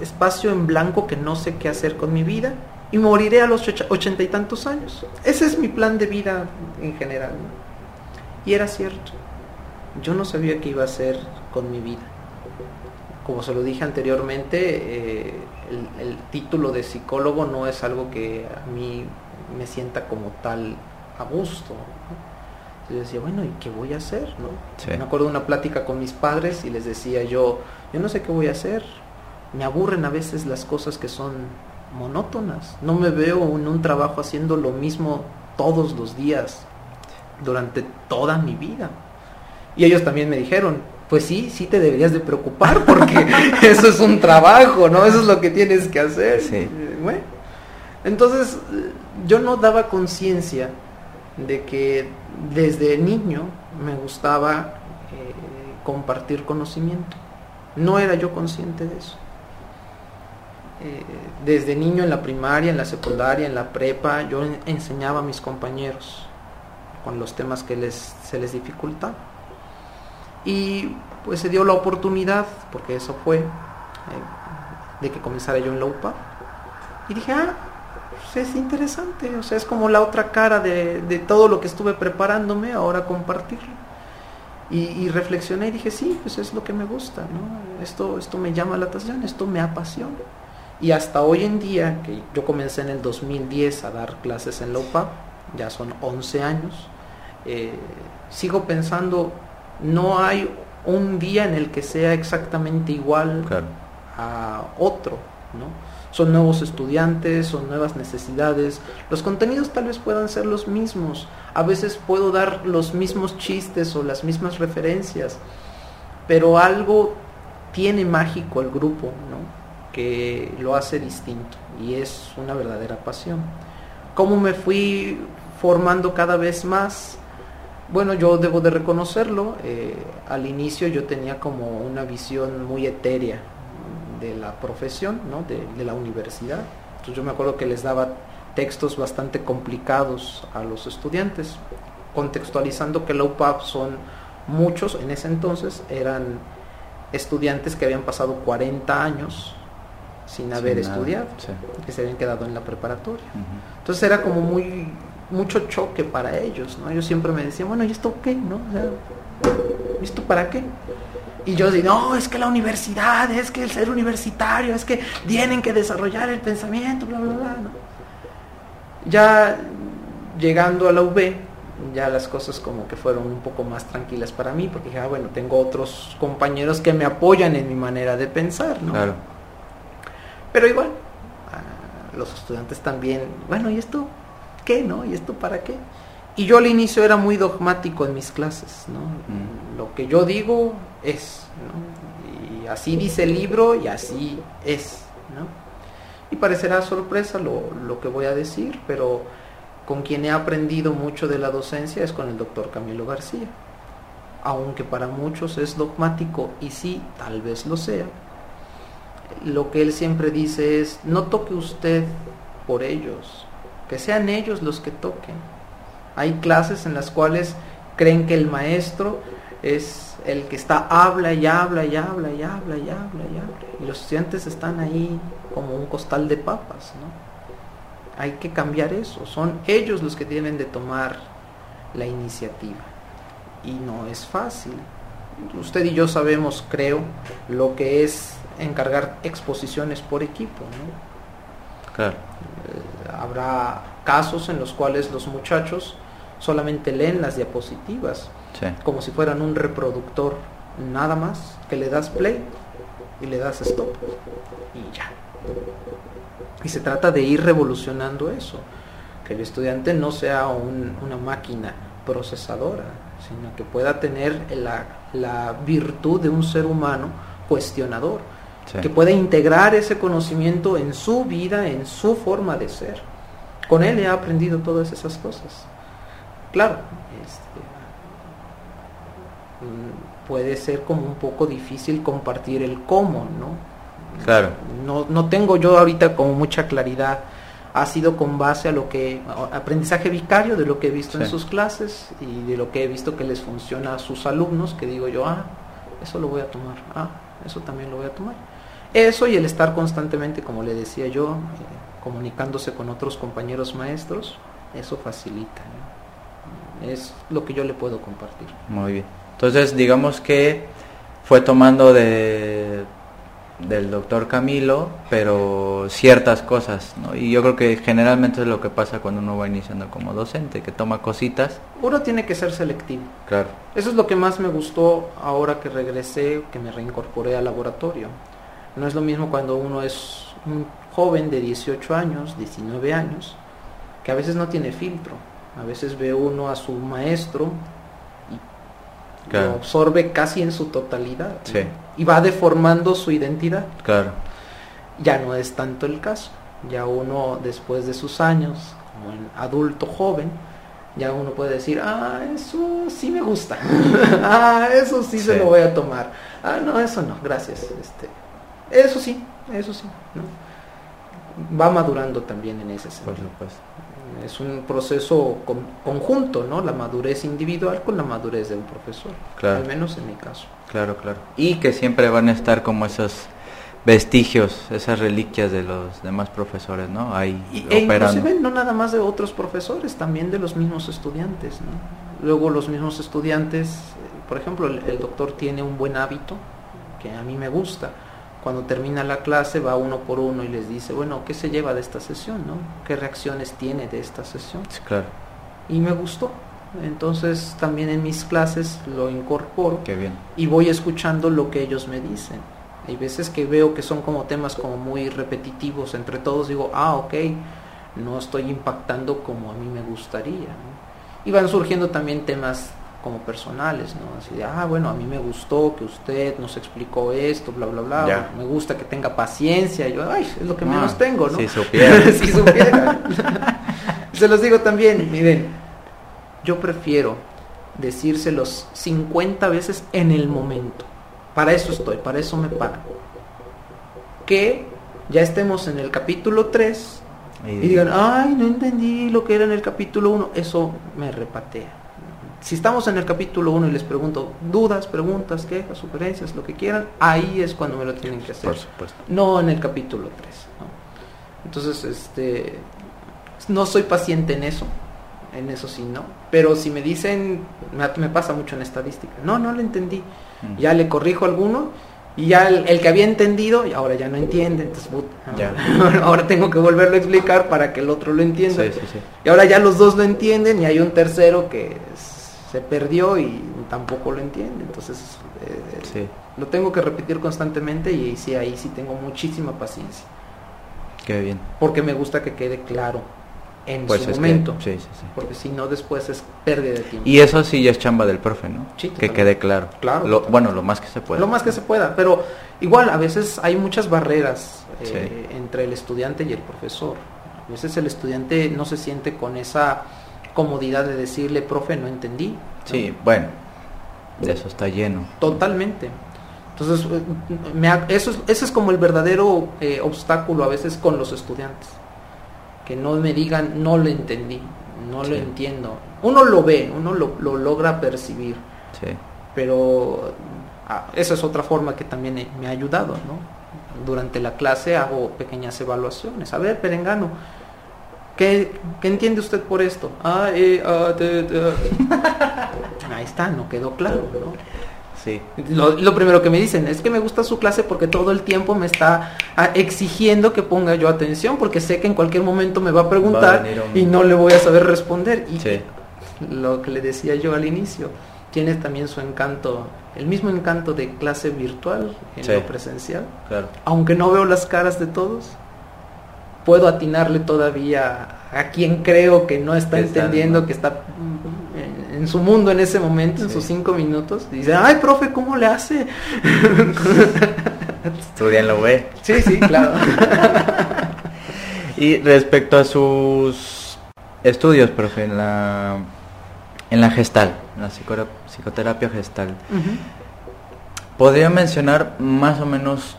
espacio en blanco que no sé qué hacer con mi vida y moriré a los ochenta y tantos años. Ese es mi plan de vida en general. ¿no? Y era cierto. Yo no sabía qué iba a hacer con mi vida. Como se lo dije anteriormente, eh, el, el título de psicólogo no es algo que a mí me sienta como tal a gusto. ¿no? Entonces yo decía, bueno, ¿y qué voy a hacer? ¿no? Sí. Me acuerdo de una plática con mis padres y les decía yo, yo no sé qué voy a hacer. Me aburren a veces las cosas que son monótonas. No me veo en un trabajo haciendo lo mismo todos los días durante toda mi vida. Y ellos también me dijeron, pues sí, sí te deberías de preocupar porque [laughs] eso es un trabajo, ¿no? Eso es lo que tienes que hacer. Sí. Bueno, entonces yo no daba conciencia de que desde niño me gustaba eh, compartir conocimiento. No era yo consciente de eso. Eh, desde niño en la primaria, en la secundaria, en la prepa, yo en- enseñaba a mis compañeros con los temas que les, se les dificultaba. Y pues se dio la oportunidad, porque eso fue, eh, de que comenzara yo en la UPA. Y dije, ah, pues es interesante, o sea, es como la otra cara de, de todo lo que estuve preparándome, ahora compartirlo. Y, reflexioné y dije, sí, pues es lo que me gusta. Esto, esto me llama la atención, esto me apasiona. Y hasta hoy en día, que yo comencé en el 2010 a dar clases en la UPAP, ya son 11 años, eh, sigo pensando, no hay un día en el que sea exactamente igual Claro. a otro, ¿no? Son nuevos estudiantes, son nuevas necesidades. Los contenidos tal vez puedan ser los mismos. A veces puedo dar los mismos chistes o las mismas referencias, pero algo tiene mágico el grupo, ¿no? Que lo hace distinto y es una verdadera pasión. ¿Cómo me fui formando cada vez más? Bueno, yo debo de reconocerlo. eh, al inicio yo tenía como una visión muy etérea de la profesión, ¿no? de, la universidad. Entonces yo me acuerdo que les daba textos bastante complicados a los estudiantes, contextualizando que la UPAP son muchos, en ese entonces eran estudiantes que habían pasado 40 años sin haber Sin estudiado, sí. que se habían quedado en la preparatoria. Entonces era como muy mucho choque para ellos, ¿no? Ellos siempre me decían, bueno, ¿y esto qué? ¿No? O sea, ¿y esto para qué? Y yo digo, no, es que la universidad, es que el ser universitario, es que tienen que desarrollar el pensamiento, bla, bla, bla, ¿no? Ya llegando a la UB, ya las cosas como que fueron un poco más tranquilas para mí, porque dije, ah, bueno, tengo otros compañeros que me apoyan en mi manera de pensar, ¿no? Claro. Pero igual, los estudiantes también, bueno, ¿y esto qué, no? ¿Y esto para qué? Y yo al inicio era muy dogmático en mis clases, ¿no? Mm. Lo que yo digo es, ¿no? Y así dice el libro y así es, ¿no? Y parecerá sorpresa lo, lo que voy a decir, pero con quien he aprendido mucho de la docencia es con el doctor Camilo García. Aunque para muchos es dogmático y sí, tal vez lo sea, lo que él siempre dice es, no toque usted por ellos, que sean ellos los que toquen. Hay clases en las cuales creen que el maestro es el que está habla y habla y habla y habla y habla y habla. Y los estudiantes están ahí como un costal de papas, ¿no? Hay que cambiar eso. Son ellos los que tienen de tomar la iniciativa. Y no es fácil. Usted y yo sabemos, creo, lo que es encargar exposiciones por equipo. ¿no? Claro. Eh, habrá casos en los cuales los muchachos solamente leen las diapositivas Sí. como si fueran un reproductor, nada más, que le das play y le das stop y ya. Y se trata de ir revolucionando eso, que el estudiante no sea un- una máquina procesadora, sino que pueda tener la, la virtud de un ser humano cuestionador, Sí. que pueda integrar ese conocimiento en su vida, en su forma de ser. Con él he aprendido todas esas cosas. Claro, este, mm, puede ser como un poco difícil compartir el cómo, ¿no? Claro. No, no tengo yo ahorita como mucha claridad. Ha sido con base a lo que, aprendizaje vicario de lo que he visto en sus clases y de lo que he visto que les funciona a sus alumnos, que digo yo, ah, eso lo voy a tomar, ah, eso también lo voy a tomar. Eso y el estar constantemente, como le decía yo, eh, comunicándose con otros compañeros maestros, eso facilita. ¿no? Es lo que yo le puedo compartir. Muy bien. Entonces, digamos que fue tomando de del doctor Camilo, pero ciertas cosas, ¿no? Y yo creo que generalmente es lo que pasa cuando uno va iniciando como docente, que toma cositas. Uno tiene que ser selectivo. Claro. Eso es lo que más me gustó ahora que regresé, que me reincorporé al laboratorio. No es lo mismo cuando uno es un joven de 18 años, 19 años, que a veces no tiene filtro. A veces ve uno a su maestro y Claro. lo absorbe casi en su totalidad. Sí. Y va deformando su identidad. Claro. Ya no es tanto el caso. Ya uno, después de sus años, como en adulto joven, ya uno puede decir, ah, eso sí me gusta. [laughs] ah, eso sí, se Sí. lo voy a tomar. Ah, no, eso no, gracias. Este, eso sí, eso sí. ¿no? Va madurando también en ese sentido. supuesto. Es un proceso con- conjunto, ¿no? La madurez individual con la madurez de un profesor. Claro. Al menos en mi caso. Claro, claro. Y que siempre van a estar como esos vestigios, esas reliquias de los demás profesores, ¿no? Ahí Y, e operando. inclusive no nada más de otros profesores, también de los mismos estudiantes. ¿no? Luego los mismos estudiantes, eh, por ejemplo, el, el doctor tiene un buen hábito que a mí me gusta. Cuando termina la clase va uno por uno y les dice, bueno, ¿qué se lleva de esta sesión? ¿no? ¿Qué reacciones tiene de esta sesión? Sí, claro. Y me gustó. Entonces también en mis clases lo incorporo Qué bien. y voy escuchando lo que ellos me dicen. Hay veces que veo que son como temas como muy repetitivos entre todos, digo, ah, ok, no estoy impactando como a mí me gustaría. ¿no? Y van surgiendo también temas como personales, ¿no? Así de, ah, bueno, a mí me gustó que usted nos explicó esto, bla, bla, bla, Ya. me gusta que tenga paciencia, y yo, ay, es lo que Ah, menos tengo, ¿no? si [laughs] supiera. si supiera. [laughs] Se los digo también, miren, yo prefiero decírselos 50 veces en el momento. Para eso estoy, para eso me pagan. Que ya estemos en el capítulo 3 y digan, ay, no entendí lo que era en el capítulo 1. Eso me repatea. Si estamos en el capítulo 1 y les pregunto dudas, preguntas, quejas, sugerencias, lo que quieran, ahí es cuando me lo tienen que hacer Por supuesto. no en el capítulo 3. Entonces, este, no soy paciente en eso. en eso sí no. Pero si me dicen, me, pasa mucho en estadística, no, no lo entendí. Mm. Ya le corrijo alguno y ya el, que había entendido y ahora ya no entiende, entonces [laughs] ahora tengo que volverlo a explicar para que el otro lo entienda. Y ahora ya los dos lo entienden y hay un tercero que se perdió y tampoco lo entiende. Entonces eh, lo tengo que repetir constantemente y sí, ahí sí tengo muchísima paciencia. Qué bien. Porque me gusta que quede claro en pues su momento. porque si no después es pérdida de tiempo. Y eso sí ya es chamba del profe, ¿no? que quede claro. Claro. bueno, lo más que se pueda. Lo más que se pueda, pero igual a veces hay muchas barreras eh, entre el estudiante y el profesor. A veces el estudiante no se siente con esa comodidad de decirle, profe, no entendí. Sí, bueno, de eso está lleno. Totalmente. Entonces, eh, me eso, ese es como el verdadero eh, obstáculo a veces con los estudiantes que no me digan no lo entendí, no lo entiendo. Uno lo ve, uno lo, logra percibir. Pero ah, esa es otra forma que también me ha ayudado, ¿no? Durante la clase hago pequeñas evaluaciones. A ver, Perengano, ¿qué, entiende usted por esto? Ah, eh, ah, Ahí está, no quedó claro, ¿no? Sí. Lo, primero que me dicen es que me gusta su clase porque todo el tiempo me está ah, exigiendo que ponga yo atención porque sé que en cualquier momento me va a preguntar y no le voy a saber responder. Y lo que le decía yo al inicio, tiene también su encanto, el mismo encanto de clase virtual en lo presencial. Aunque no veo las caras de todos, puedo atinarle todavía a quien creo que no está entendiendo, que está en su mundo en ese momento, en sus cinco minutos, dice, ay, profe, ¿cómo le hace? [laughs] Estudianlo, güey. Sí, sí, claro. [laughs] y respecto a sus estudios, profe, en la, en la gestal, en la psicoterapia gestal, ¿podría mencionar más o menos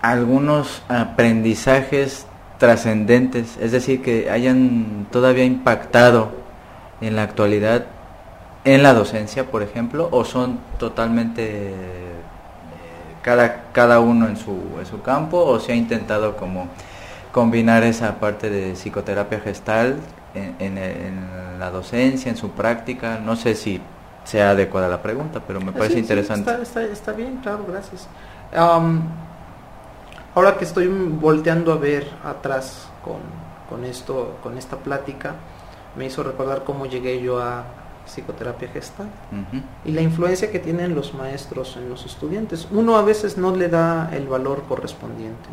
algunos aprendizajes trascendentes, es decir, que hayan todavía impactado en la actualidad en la docencia, por ejemplo, o son totalmente eh, cada, cada uno en su, en su campo, o se ha intentado como combinar esa parte de psicoterapia gestal en, la docencia, en su práctica. No sé si sea adecuada la pregunta, pero me parece interesante. está, bien, claro, gracias. Ahora que estoy volteando a ver atrás con, con, esto, con esta plática, me hizo recordar cómo llegué yo a, psicoterapia gestal y la influencia que tienen los maestros en los estudiantes. Uno a veces no le da el valor correspondiente.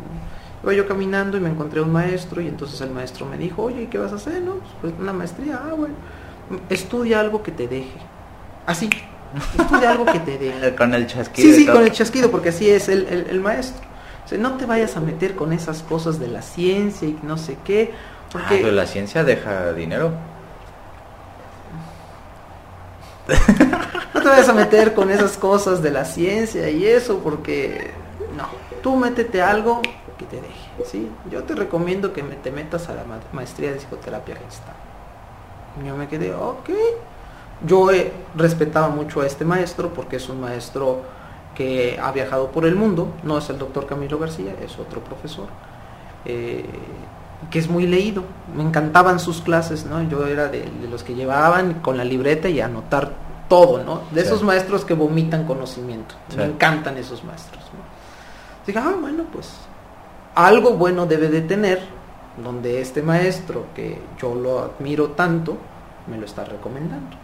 Iba yo caminando y me encontré un maestro y entonces el maestro me dijo, oye, ¿qué vas a hacer? No, pues una maestría, ah, bueno, estudia algo que te deje. Así, [laughs] estudia algo que te deje. con el chasquido. Sí, sí, con el chasquido, porque así es el, el, maestro. No te vayas a meter con esas cosas de la ciencia y no sé qué. Porque... Ah, la ciencia deja dinero. [laughs] no te vayas a meter con esas cosas de la ciencia y eso, porque no, tú métete algo que te deje, ¿sí? Yo te recomiendo que me, te metas a la maestría de psicoterapia gestal. Yo me quedé, ok. Yo he respetaba mucho a este maestro porque es un maestro que ha viajado por el mundo, no es el doctor Camilo García, es otro profesor. Eh, que es muy leído. Me encantaban sus clases, ¿no? Yo era de, los que llevaban con la libreta y anotar todo, ¿no? De esos maestros que vomitan conocimiento. Me encantan esos maestros. ¿no? Diga, ah, bueno, pues algo bueno debe de tener donde este maestro, que yo lo admiro tanto, me lo está recomendando.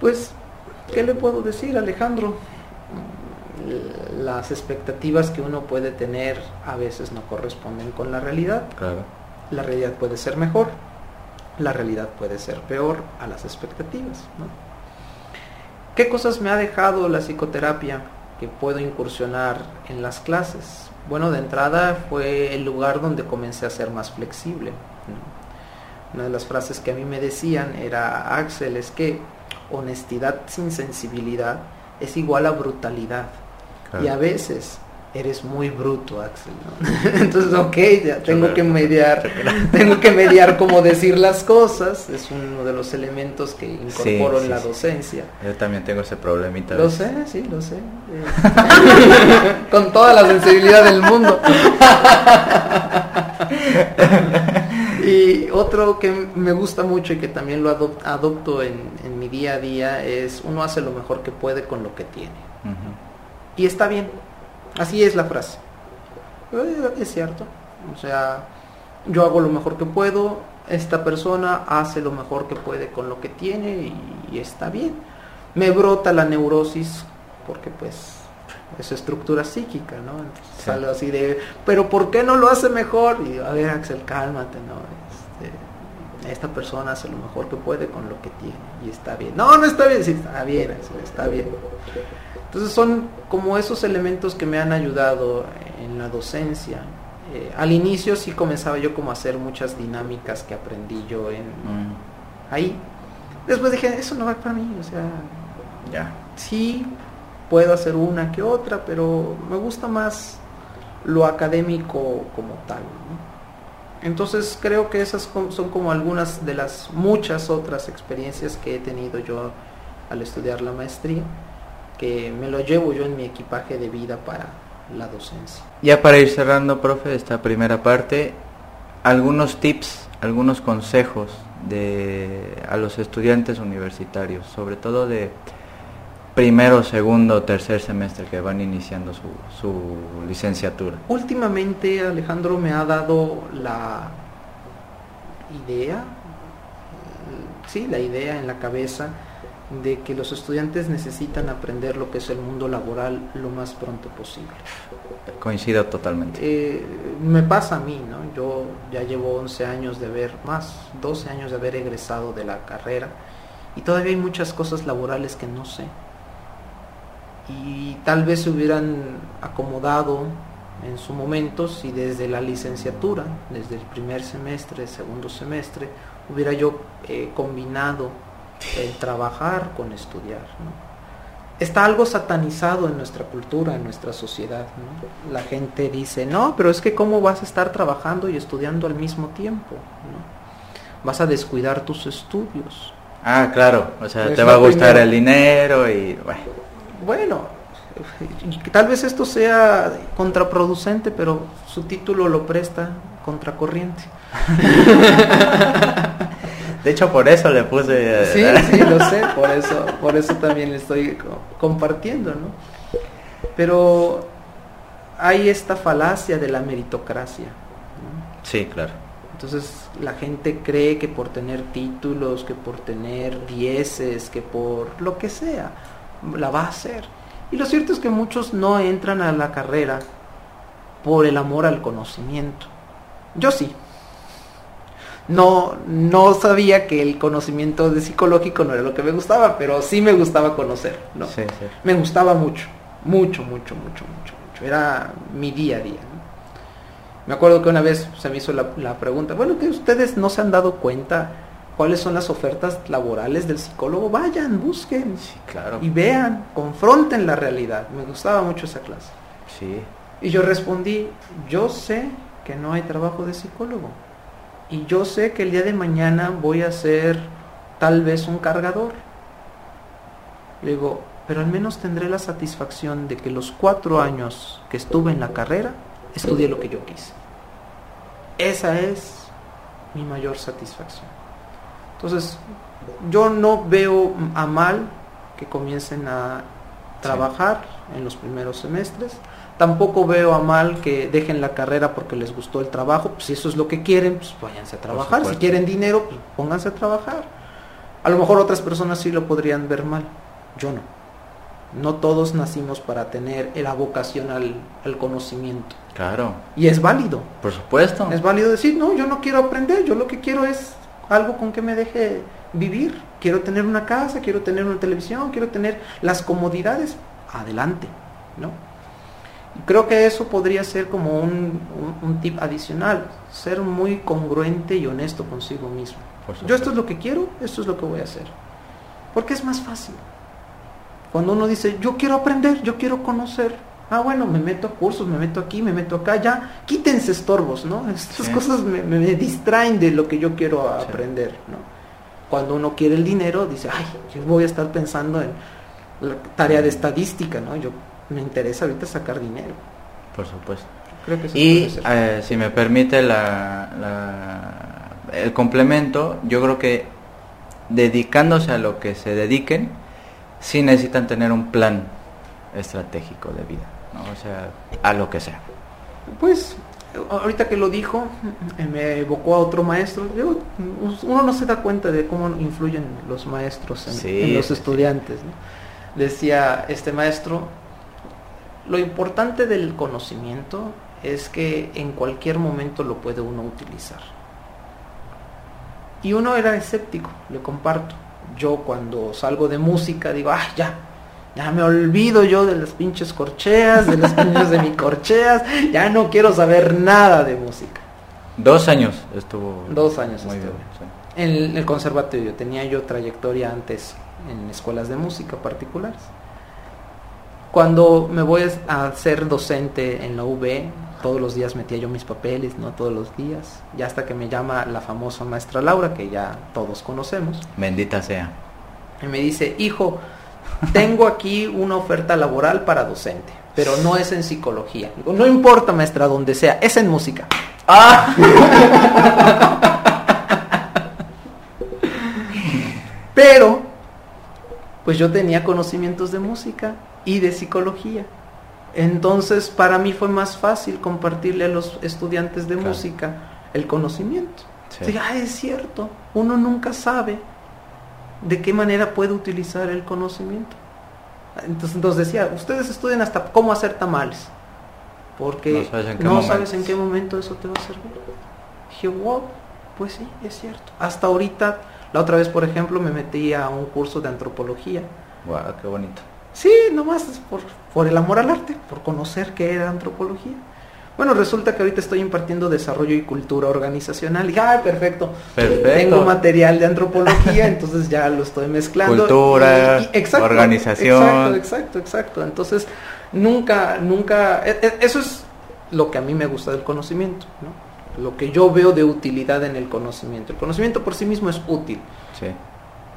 Pues, ¿qué le puedo decir, Alejandro? las expectativas que uno puede tener a veces no corresponden con la realidad. La realidad puede ser mejor, la realidad puede ser peor a las expectativas. ¿Qué cosas me ha dejado la psicoterapia que puedo incursionar en las clases? Bueno, de entrada fue el lugar donde comencé a ser más flexible. Una de las frases que a mí me decían era, Axel, es que honestidad sin sensibilidad es igual a brutalidad. Y a veces eres muy bruto, Axel. [laughs] Entonces, ok, ya tengo que mediar, [laughs] tengo que mediar cómo decir las cosas. Es uno de los elementos que incorporo en la docencia. Yo también tengo ese problemita. Lo sé, sí, lo sé. [laughs] Con toda la sensibilidad del mundo. y otro que me gusta mucho y que también lo adopto en, día a día es uno hace lo mejor que puede con lo que tiene. Y está bien. Así es la frase. Eh, es cierto. O sea, yo hago lo mejor que puedo, esta persona hace lo mejor que puede con lo que tiene y, está bien. Me brota la neurosis porque pues es estructura psíquica, ¿no? Sale así de, pero ¿por qué no lo hace mejor? Y a ver, Axel, cálmate, ¿no? Esta persona hace lo mejor que puede con lo que tiene y está bien. No, no está bien, sí, está bien, está bien. Entonces son como esos elementos que me han ayudado en la docencia. Eh, al inicio sí comenzaba yo como a hacer muchas dinámicas que aprendí yo en mm. ahí. Después dije, eso no va para mí, o sea, ya, sí puedo hacer una que otra, pero me gusta más lo académico como tal. Entonces creo que esas son como algunas de las muchas otras experiencias que he tenido yo al estudiar la maestría que me lo llevo yo en mi equipaje de vida para la docencia. Ya para ir cerrando, profe, esta primera parte, algunos tips, algunos consejos de, a los estudiantes universitarios, sobre todo de primero, segundo, tercer semestre que van iniciando su, su licenciatura. Últimamente Alejandro me ha dado la idea, sí, la idea en la cabeza de que los estudiantes necesitan aprender lo que es el mundo laboral lo más pronto posible. Coincido totalmente. Eh, me pasa a mí, ¿no? Yo ya llevo 11 años de haber, más 12 años de haber egresado de la carrera y todavía hay muchas cosas laborales que no sé. Y tal vez se hubieran acomodado en su momento si desde la licenciatura, desde el primer semestre, segundo semestre, hubiera yo eh, combinado el trabajar con estudiar. Está algo satanizado en nuestra cultura, en nuestra sociedad. La gente dice, no, pero es que cómo vas a estar trabajando y estudiando al mismo tiempo. Vas a descuidar tus estudios. Ah, claro, o sea, te va a gustar el dinero y bueno. Bueno, tal vez esto sea contraproducente, pero su título lo presta contracorriente. De hecho, por eso le puse... Eh, sí, sí, lo sé, por eso, por eso también le estoy compartiendo, ¿no? Pero hay esta falacia de la meritocracia. Sí, claro. Entonces la gente cree que por tener títulos, que por tener dieces, que por lo que sea, la va a hacer. Y lo cierto es que muchos no entran a la carrera por el amor al conocimiento. Yo sí, no, no sabía que el conocimiento de psicológico no era lo que me gustaba, pero sí me gustaba conocer, ¿no? Sí, sí. Me gustaba mucho, mucho, mucho, mucho, mucho, mucho. Era mi día a día. Me acuerdo que una vez se me hizo la, pregunta, bueno, que ustedes no se han dado cuenta cuáles son las ofertas laborales del psicólogo, vayan, busquen sí, claro. y vean, confronten la realidad. Me gustaba mucho esa clase. Sí. Y yo respondí, yo sé que no hay trabajo de psicólogo y yo sé que el día de mañana voy a ser tal vez un cargador. Le digo, pero al menos tendré la satisfacción de que los cuatro años que estuve en la carrera, estudié lo que yo quise. Esa es mi mayor satisfacción. Entonces, yo no veo a mal que comiencen a trabajar en los primeros semestres. Tampoco veo a mal que dejen la carrera porque les gustó el trabajo. Pues si eso es lo que quieren, pues váyanse a trabajar. Si quieren dinero, pues pónganse a trabajar. A lo mejor otras personas sí lo podrían ver mal. Yo no. No todos nacimos para tener la vocación al, al conocimiento. Claro. Y es válido. Por supuesto. Es válido decir, no, yo no quiero aprender, yo lo que quiero es algo con que me deje vivir. Quiero tener una casa, quiero tener una televisión, quiero tener las comodidades. Adelante, ¿no? Creo que eso podría ser como un, tip adicional, ser muy congruente y honesto consigo mismo. Yo esto es lo que quiero, esto es lo que voy a hacer. Porque es más fácil. Cuando uno dice, yo quiero aprender, yo quiero conocer, ah, bueno, me meto a cursos, me meto aquí, me meto acá, ya, quítense estorbos, ¿no? [laughs] Estas cosas me, distraen de lo que yo quiero aprender, ¿no? Cuando uno quiere el dinero, dice, ay, yo voy a estar pensando en la tarea de estadística, ¿no? Yo me interesa ahorita sacar dinero. Por supuesto. y eh, si me permite la, el complemento, yo creo que dedicándose a lo que se dediquen, sí necesitan tener un plan estratégico de vida, ¿no? o sea, a lo que sea. Pues ahorita que lo dijo, me evocó a otro maestro. uno no se da cuenta de cómo influyen los maestros en, los estudiantes. Decía este maestro, lo importante del conocimiento es que en cualquier momento lo puede uno utilizar. Y uno era escéptico, le comparto. Yo cuando salgo de música digo, ah, ya, ya me olvido yo de las pinches corcheas, de las pinches de mi corcheas, ya no quiero saber nada de música. Dos años estuvo. Dos años estuvo. En el conservatorio tenía yo trayectoria antes en escuelas de música particulares. Cuando me voy a ser docente en la UB, todos los días metía yo mis papeles, no todos los días, ya hasta que me llama la famosa maestra Laura, que ya todos conocemos. Bendita sea. Y me dice, hijo, tengo aquí una oferta laboral para docente, pero no es en psicología. no importa, maestra, donde sea, es en música. Ah. [laughs] pero, pues yo tenía conocimientos de música y de psicología. Entonces, para mí fue más fácil compartirle a los estudiantes de música el conocimiento. Ah, es cierto, uno nunca sabe de qué manera puede utilizar el conocimiento. Entonces, entonces decía, ustedes estudian hasta cómo hacer tamales, porque no sabes en qué, momento eso te va a servir. Dije, wow, pues sí, es cierto. Hasta ahorita, la otra vez, por ejemplo, me metí a un curso de antropología. Wow, qué bonito. Sí, nomás por, por el amor al arte, por conocer qué era antropología. Bueno, resulta que ahorita estoy impartiendo desarrollo y cultura organizacional. Y, ah, perfecto. Tengo material de antropología, [laughs] entonces ya lo estoy mezclando. Cultura, organización. Exacto, exacto, exacto. Entonces, nunca, nunca, e, e, eso es lo que a mí me gusta del conocimiento, ¿no? Lo que yo veo de utilidad en el conocimiento. El conocimiento por sí mismo es útil. Sí.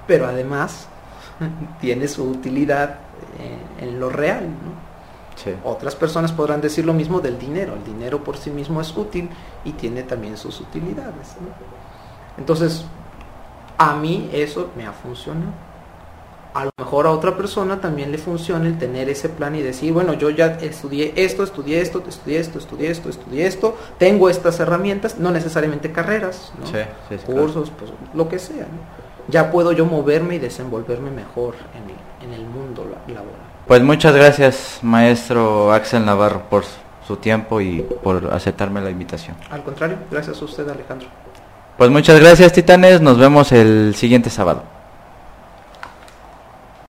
Pero además [laughs] tiene su utilidad en lo real, ¿no? Otras personas podrán decir lo mismo del dinero. El dinero por sí mismo es útil y tiene también sus utilidades. Entonces, a mí eso me ha funcionado. A lo mejor a otra persona también le funciona el tener ese plan y decir, bueno, yo ya estudié esto, estudié esto, estudié esto, estudié esto, estudié esto, tengo estas herramientas, no necesariamente carreras, cursos, pues, lo que sea. Ya puedo yo moverme y desenvolverme mejor en el mundo laboral. Pues muchas gracias, maestro Axel Navarro, por su tiempo y por aceptarme la invitación. Al contrario, gracias a usted, Alejandro. Pues muchas gracias, titanes. Nos vemos el siguiente sábado.